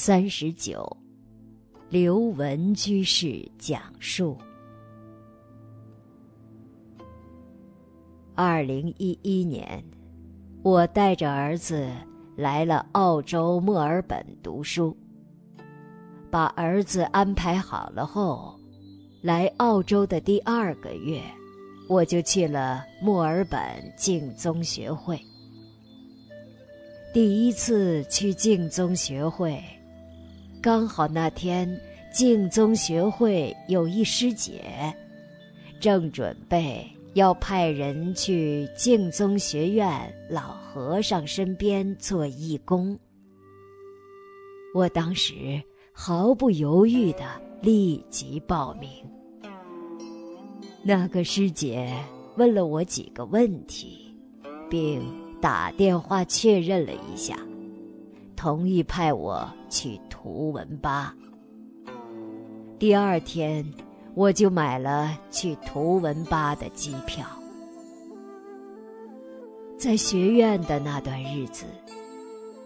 三十九，刘文居士讲述。二零一一年，我带着儿子来了澳洲墨尔本读书。把儿子安排好了后，来澳洲的第二个月，我就去了墨尔本净宗学会。第一次去净宗学会。刚好那天，净宗学会有一师姐，正准备要派人去净宗学院老和尚身边做义工。我当时毫不犹豫的立即报名。那个师姐问了我几个问题，并打电话确认了一下。同意派我去图文巴。第二天，我就买了去图文巴的机票。在学院的那段日子，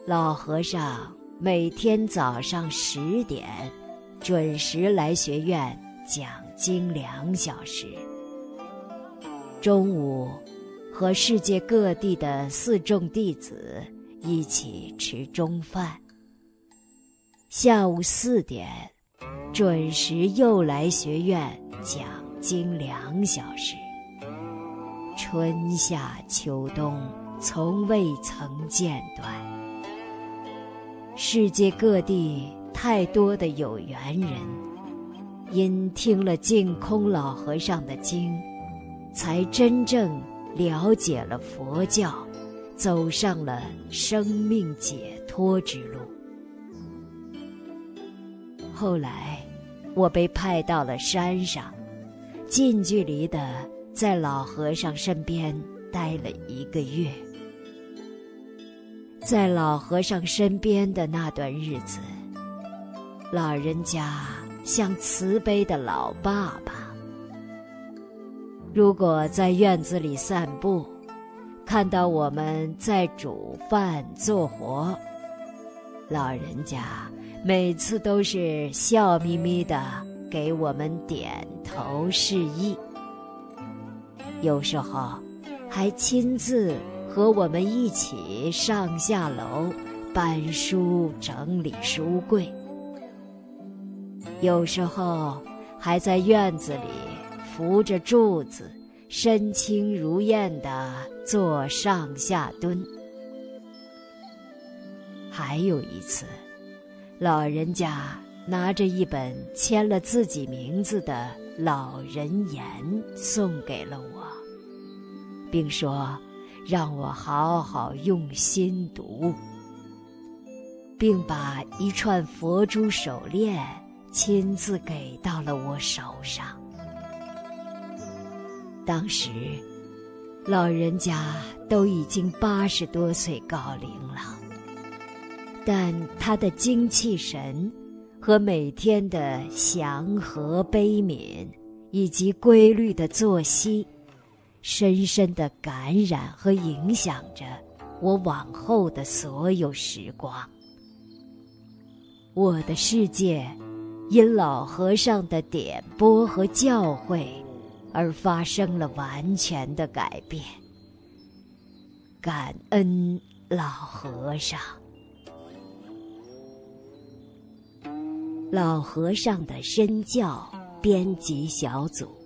老和尚每天早上十点准时来学院讲经两小时，中午和世界各地的四众弟子。一起吃中饭。下午四点，准时又来学院讲经两小时。春夏秋冬，从未曾间断。世界各地太多的有缘人，因听了净空老和尚的经，才真正了解了佛教。走上了生命解脱之路。后来，我被派到了山上，近距离的在老和尚身边待了一个月。在老和尚身边的那段日子，老人家像慈悲的老爸爸。如果在院子里散步，看到我们在煮饭做活，老人家每次都是笑眯眯的给我们点头示意，有时候还亲自和我们一起上下楼搬书整理书柜，有时候还在院子里扶着柱子。身轻如燕的做上下蹲。还有一次，老人家拿着一本签了自己名字的老人言送给了我，并说让我好好用心读，并把一串佛珠手链亲自给到了我手上。当时，老人家都已经八十多岁高龄了，但他的精气神和每天的祥和悲悯，以及规律的作息，深深的感染和影响着我往后的所有时光。我的世界，因老和尚的点拨和教诲。而发生了完全的改变。感恩老和尚，老和尚的身教编辑小组。